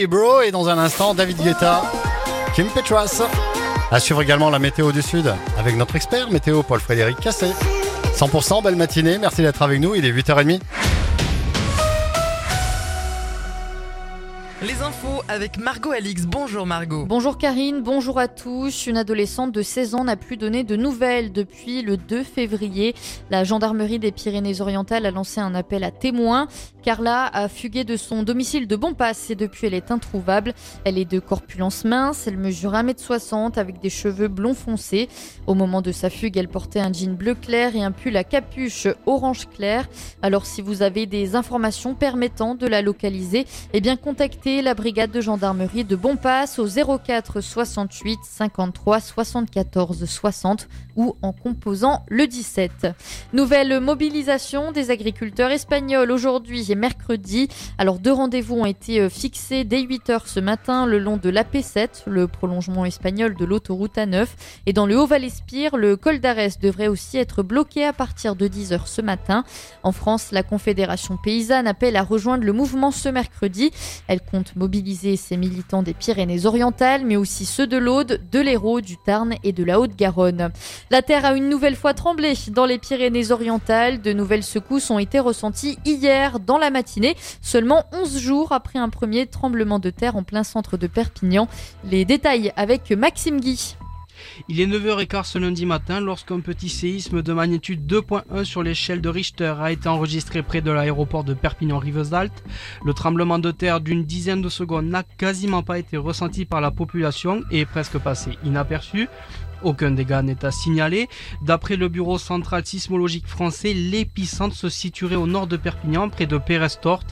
Et bro, et dans un instant, David Guetta, Kim Petras. À suivre également la météo du Sud avec notre expert météo Paul-Frédéric Cassé. 100% belle matinée, merci d'être avec nous, il est 8h30. Les infos avec Margot Alix. Bonjour Margot. Bonjour Karine, bonjour à tous. Une adolescente de 16 ans n'a plus donné de nouvelles depuis le 2 février. La gendarmerie des Pyrénées-Orientales a lancé un appel à témoins. Carla a fugué de son domicile de Bonpass et depuis elle est introuvable. Elle est de corpulence mince, elle mesure 1m60 avec des cheveux blonds foncés. Au moment de sa fugue, elle portait un jean bleu clair et un pull à capuche orange clair. Alors si vous avez des informations permettant de la localiser, eh bien contactez la brigade de gendarmerie de Bonpass au 04 68 53 74 60 ou en composant le 17. Nouvelle mobilisation des agriculteurs espagnols aujourd'hui et mercredi. Alors deux rendez-vous ont été euh, fixés dès 8h ce matin le long de l'AP7, le prolongement espagnol de l'autoroute A9 et dans le Haut-Val-Espire, le col d'Arès devrait aussi être bloqué à partir de 10h ce matin. En France, la Confédération paysanne appelle à rejoindre le mouvement ce mercredi. Elle compte mobiliser ses militants des Pyrénées-Orientales, mais aussi ceux de l'Aude, de l'Hérault, du Tarn et de la Haute-Garonne. La terre a une nouvelle fois tremblé dans les Pyrénées-Orientales. De nouvelles secousses ont été ressenties hier dans la matinée, seulement 11 jours après un premier tremblement de terre en plein centre de Perpignan. Les détails avec Maxime Guy. Il est 9h15 ce lundi matin lorsqu'un petit séisme de magnitude 2.1 sur l'échelle de Richter a été enregistré près de l'aéroport de Perpignan-Rivesaltes. Le tremblement de terre d'une dizaine de secondes n'a quasiment pas été ressenti par la population et est presque passé inaperçu. Aucun dégât n'est à signaler. D'après le Bureau central sismologique français, l'épicentre se situerait au nord de Perpignan, près de Pérestort.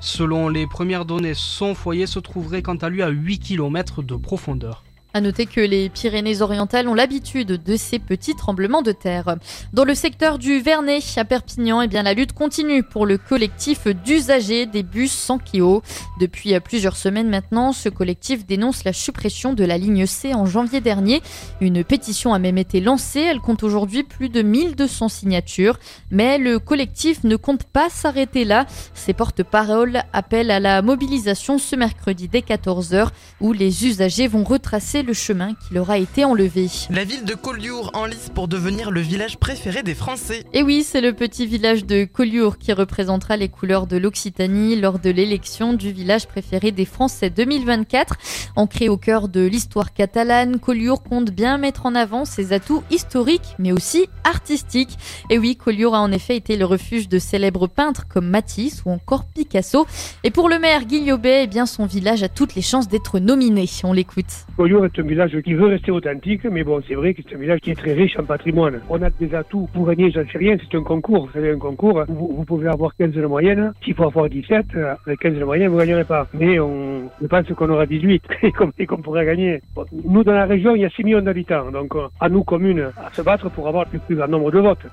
Selon les premières données, son foyer se trouverait quant à lui à 8 km de profondeur. À noter que les Pyrénées-Orientales ont l'habitude de ces petits tremblements de terre. Dans le secteur du Vernet, à Perpignan, eh bien, la lutte continue pour le collectif d'usagers des bus sans Kio. Depuis plusieurs semaines maintenant, ce collectif dénonce la suppression de la ligne C en janvier dernier. Une pétition a même été lancée. Elle compte aujourd'hui plus de 1200 signatures. Mais le collectif ne compte pas s'arrêter là. Ses porte-paroles appellent à la mobilisation ce mercredi dès 14h où les usagers vont retracer le chemin qui leur a été enlevé. La ville de Collioure en lice pour devenir le village préféré des Français. Et oui, c'est le petit village de Collioure qui représentera les couleurs de l'Occitanie lors de l'élection du village préféré des Français 2024. Ancré au cœur de l'histoire catalane, Collioure compte bien mettre en avant ses atouts historiques mais aussi artistiques. Et oui, Collioure a en effet été le refuge de célèbres peintres comme Matisse ou encore Picasso. Et pour le maire Guillobet, eh bien son village a toutes les chances d'être nominé. On l'écoute c'est un village qui veut rester authentique, mais bon, c'est vrai que c'est un village qui est très riche en patrimoine. On a des atouts pour gagner, j'en sais rien, c'est un concours. Vous savez, un concours, vous, pouvez avoir 15 de moyenne. S'il faut avoir 17, avec 15 de moyenne, vous ne gagnerez pas. Mais on, je pense qu'on aura 18 et qu'on pourrait gagner. nous, dans la région, il y a 6 millions d'habitants. Donc, à nous, communes, à se battre pour avoir le plus grand nombre de votes.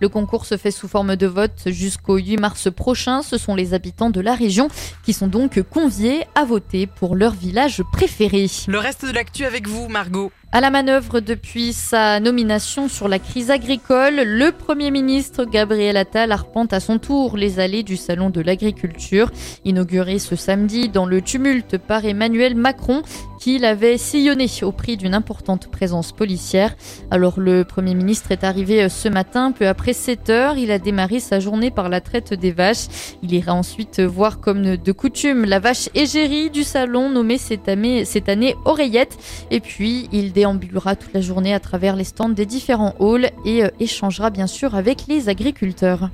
Le concours se fait sous forme de vote jusqu'au 8 mars prochain. Ce sont les habitants de la région qui sont donc conviés à voter pour leur village préféré. Le reste de l'actu avec vous, Margot. À la manœuvre depuis sa nomination sur la crise agricole, le Premier ministre Gabriel Attal arpente à son tour les allées du Salon de l'agriculture, inauguré ce samedi dans le tumulte par Emmanuel Macron, qui l'avait sillonné au prix d'une importante présence policière. Alors le Premier ministre est arrivé ce matin, peu après 7 heures. Il a démarré sa journée par la traite des vaches. Il ira ensuite voir comme de coutume la vache égérie du salon nommée cette année, cette année Oreillette. Et puis il déambulera toute la journée à travers les stands des différents halls et euh, échangera bien sûr avec les agriculteurs.